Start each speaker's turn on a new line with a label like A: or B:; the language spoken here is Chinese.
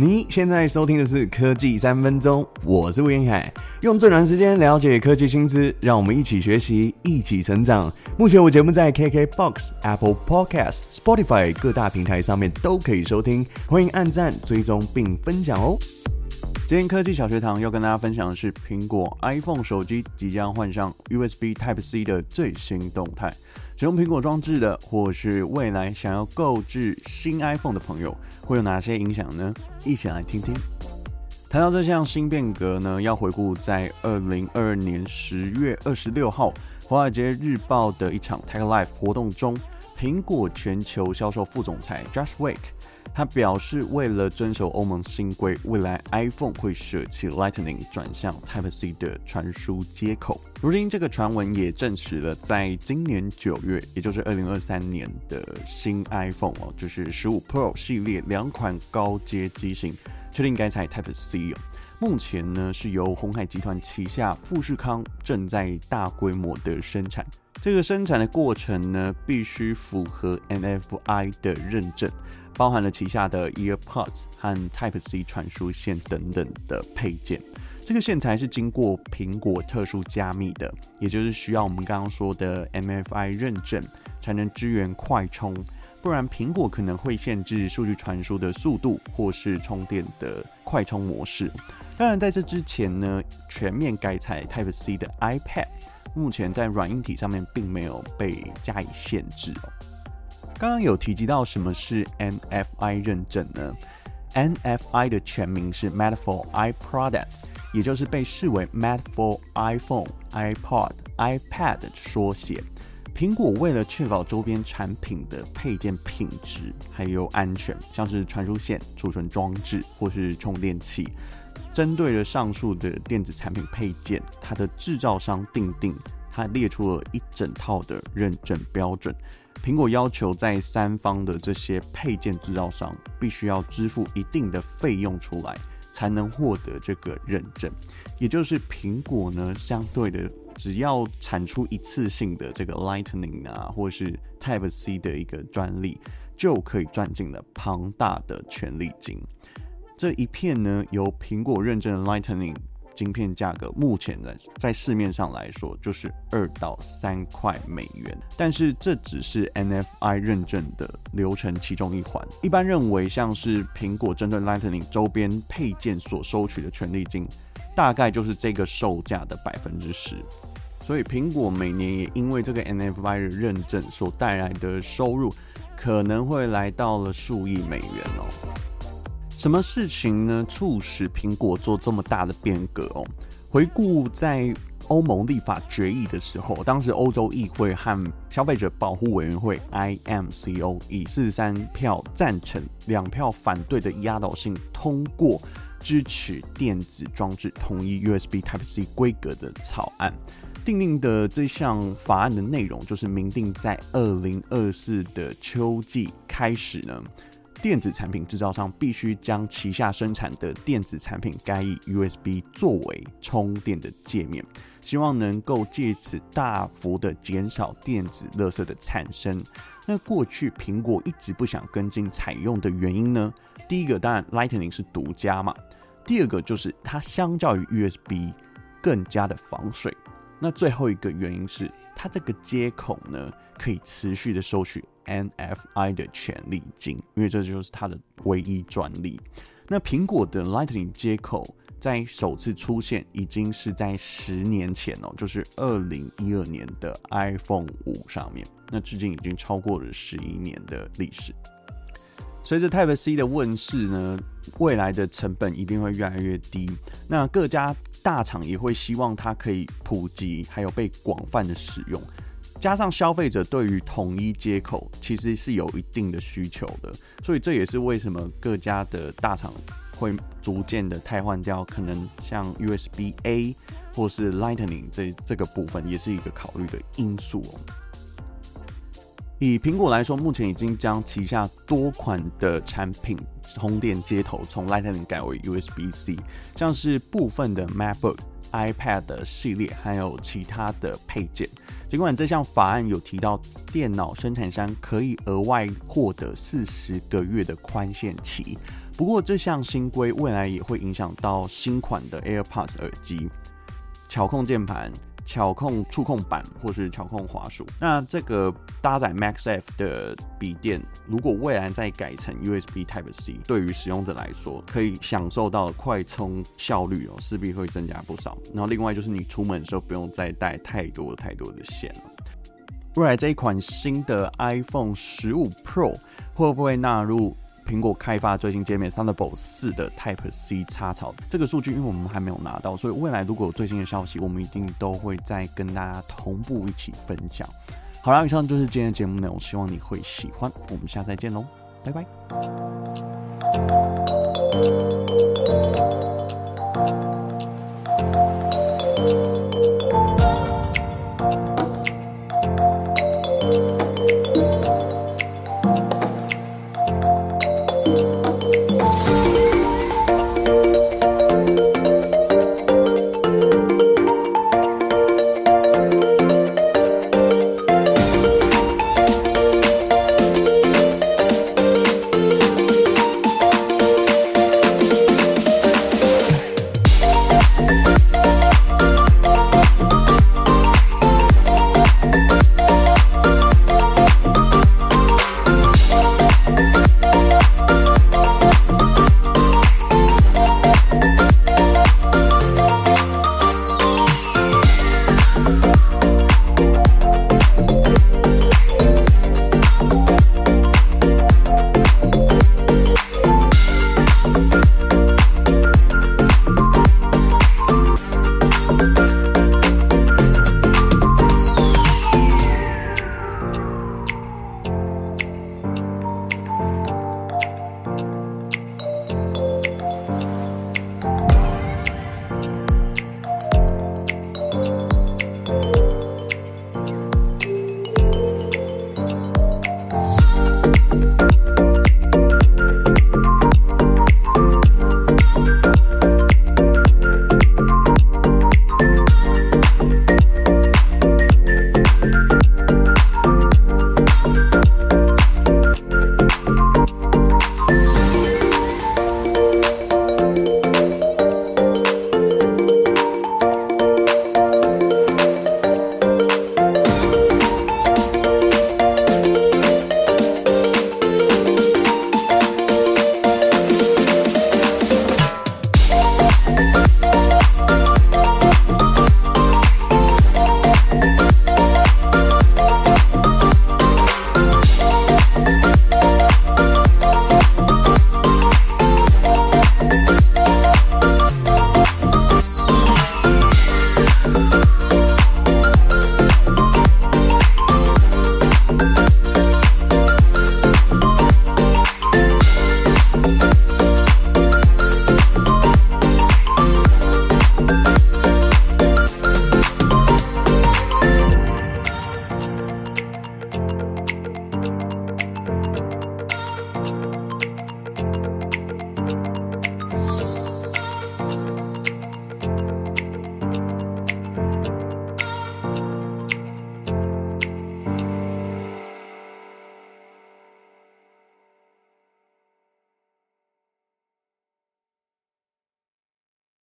A: 你现在收听的是科技三分钟，我是吴晏恺，用最短时间了解科技新知，让我们一起学习，一起成长。目前我节目在 KKBOX、Apple Podcast、Spotify 各大平台上面都可以收听，欢迎按赞、追踪并分享哦。今天科技小学堂要跟大家分享的是苹果 iPhone 手机即将换上 USB Type C 的最新动态。使用苹果装置的，或是未来想要购置新 iPhone 的朋友，会有哪些影响呢？一起来听听。谈到这项新变革呢，要回顾在二零二二年十月二十六号，《华尔街日报》的一场 Tech Live 活动中，苹果全球销售副总裁 Josh Wake。他表示，为了遵守欧盟新规，未来 iPhone 会舍弃 Lightning 转向 Type C 的传输接口。如今，这个传闻也证实了，在今年九月，也就是二零二三年的新 iPhone 哦，就是十五 Pro 系列两款高阶机型，确定改采 Type C 哦。目前呢，是由鸿海集团旗下富士康正在大规模的生产。这个生产的过程呢，必须符合 NFI 的认证。包含了旗下的 EarPods 和 Type C 传输线等等的配件。这个线材是经过苹果特殊加密的，也就是需要我们刚刚说的 MFI 认证才能支援快充，不然苹果可能会限制数据传输的速度或是充电的快充模式。当然，在这之前呢，全面改采 Type C 的 iPad，目前在软硬体上面并没有被加以限制哦。刚刚有提及到什么是 NFI 认证呢？NFI 的全名是 Made for iProduct，也就是被视为 Made for iPhone、iPod、iPad 的缩写。苹果为了确保周边产品的配件品质还有安全，像是传输线、储存装置或是充电器，针对了上述的电子产品配件，它的制造商订定，它列出了一整套的认证标准。苹果要求在三方的这些配件制造商必须要支付一定的费用出来，才能获得这个认证。也就是苹果呢，相对的，只要产出一次性的这个 Lightning 啊，或是 Type C 的一个专利，就可以赚进了庞大的权利金。这一片呢，由苹果认证的 Lightning。晶片价格目前在在市面上来说就是二到三块美元，但是这只是 NFI 认证的流程其中一环。一般认为，像是苹果针对 Lightning 周边配件所收取的权利金，大概就是这个售价的百分之十。所以苹果每年也因为这个 NFI 认证所带来的收入，可能会来到了数亿美元哦。什么事情呢？促使苹果做这么大的变革哦？回顾在欧盟立法决议的时候，当时欧洲议会和消费者保护委员会 IMCO 以四十三票赞成、两票反对的压倒性通过支持电子装置统一 USB Type C 规格的草案。订定的这项法案的内容就是明定，在二零二四的秋季开始呢。电子产品制造商必须将旗下生产的电子产品改以 USB 作为充电的界面，希望能够借此大幅的减少电子垃圾的产生。那过去苹果一直不想跟进采用的原因呢？第一个当然 Lightning 是独家嘛，第二个就是它相较于 USB 更加的防水。那最后一个原因是它这个接口呢，可以持续的收取。NFI 的权利金，因为这就是它的唯一专利。那苹果的 Lightning 接口在首次出现已经是在十年前哦，就是二零一二年的 iPhone 五上面。那至今已经超过了十一年的历史。随着 Type C 的问世呢，未来的成本一定会越来越低。那各家大厂也会希望它可以普及，还有被广泛的使用。加上消费者对于统一接口其实是有一定的需求的，所以这也是为什么各家的大厂会逐渐的汰换掉，可能像 USB A 或是 Lightning 这这个部分，也是一个考虑的因素哦。以苹果来说，目前已经将旗下多款的产品充电接头从 Lightning 改为 USB-C，像是部分的 MacBook、iPad 系列，还有其他的配件。尽管这项法案有提到电脑生产商可以额外获得四十个月的宽限期，不过这项新规未来也会影响到新款的 AirPods 耳机，巧控键盘。巧控触控板或是巧控滑鼠，那这个搭载 Max F 的笔电，如果未来再改成 USB Type C，对于使用者来说，可以享受到快充效率哦，势必会增加不少。然后另外就是你出门的时候不用再带太多太多的线了。未来这一款新的 iPhone 十五 Pro 会不会纳入？苹果开发最新界面 Thunderbolt 四的 Type C 插槽，这个数据因为我们还没有拿到，所以未来如果有最新的消息，我们一定都会再跟大家同步一起分享。好了，以上就是今天的节目内容，希望你会喜欢。我们下次再见喽，拜拜。